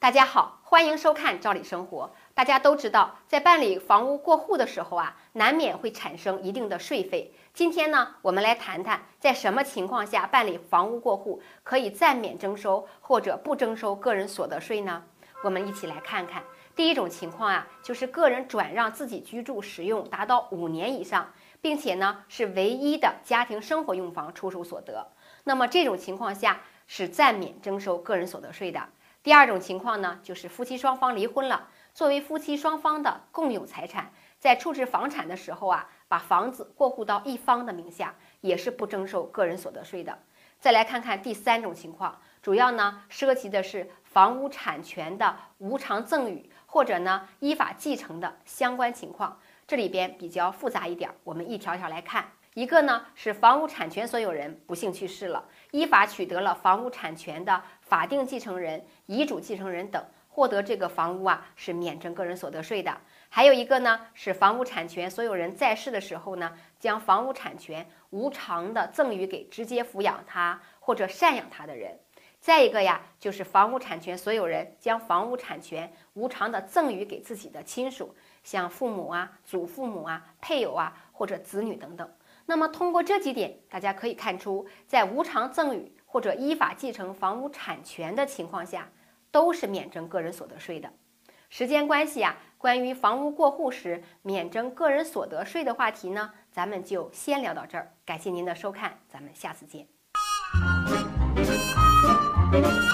大家好，欢迎收看《赵理生活》。大家都知道，在办理房屋过户的时候啊，难免会产生一定的税费。今天呢，我们来谈谈，在什么情况下办理房屋过户可以暂免征收或者不征收个人所得税呢？我们一起来看看。第一种情况啊，就是个人转让自己居住使用达到五年以上，并且呢是唯一的家庭生活用房出售所得，那么这种情况下是暂免征收个人所得税的。第二种情况呢，就是夫妻双方离婚了，作为夫妻双方的共有财产，在处置房产的时候啊，把房子过户到一方的名下，也是不征收个人所得税的。再来看看第三种情况，主要呢涉及的是房屋产权的无偿赠与或者呢依法继承的相关情况，这里边比较复杂一点，我们一条条来看。一个呢是房屋产权所有人不幸去世了，依法取得了房屋产权的法定继承人、遗嘱继承人等，获得这个房屋啊是免征个人所得税的。还有一个呢是房屋产权所有人在世的时候呢，将房屋产权无偿的赠与给直接抚养他或者赡养他的人。再一个呀，就是房屋产权所有人将房屋产权无偿的赠与给自己的亲属，像父母啊、祖父母啊、配偶啊或者子女等等。那么通过这几点，大家可以看出，在无偿赠与或者依法继承房屋产权的情况下，都是免征个人所得税的。时间关系啊，关于房屋过户时免征个人所得税的话题呢，咱们就先聊到这儿。感谢您的收看，咱们下次见。Thank you.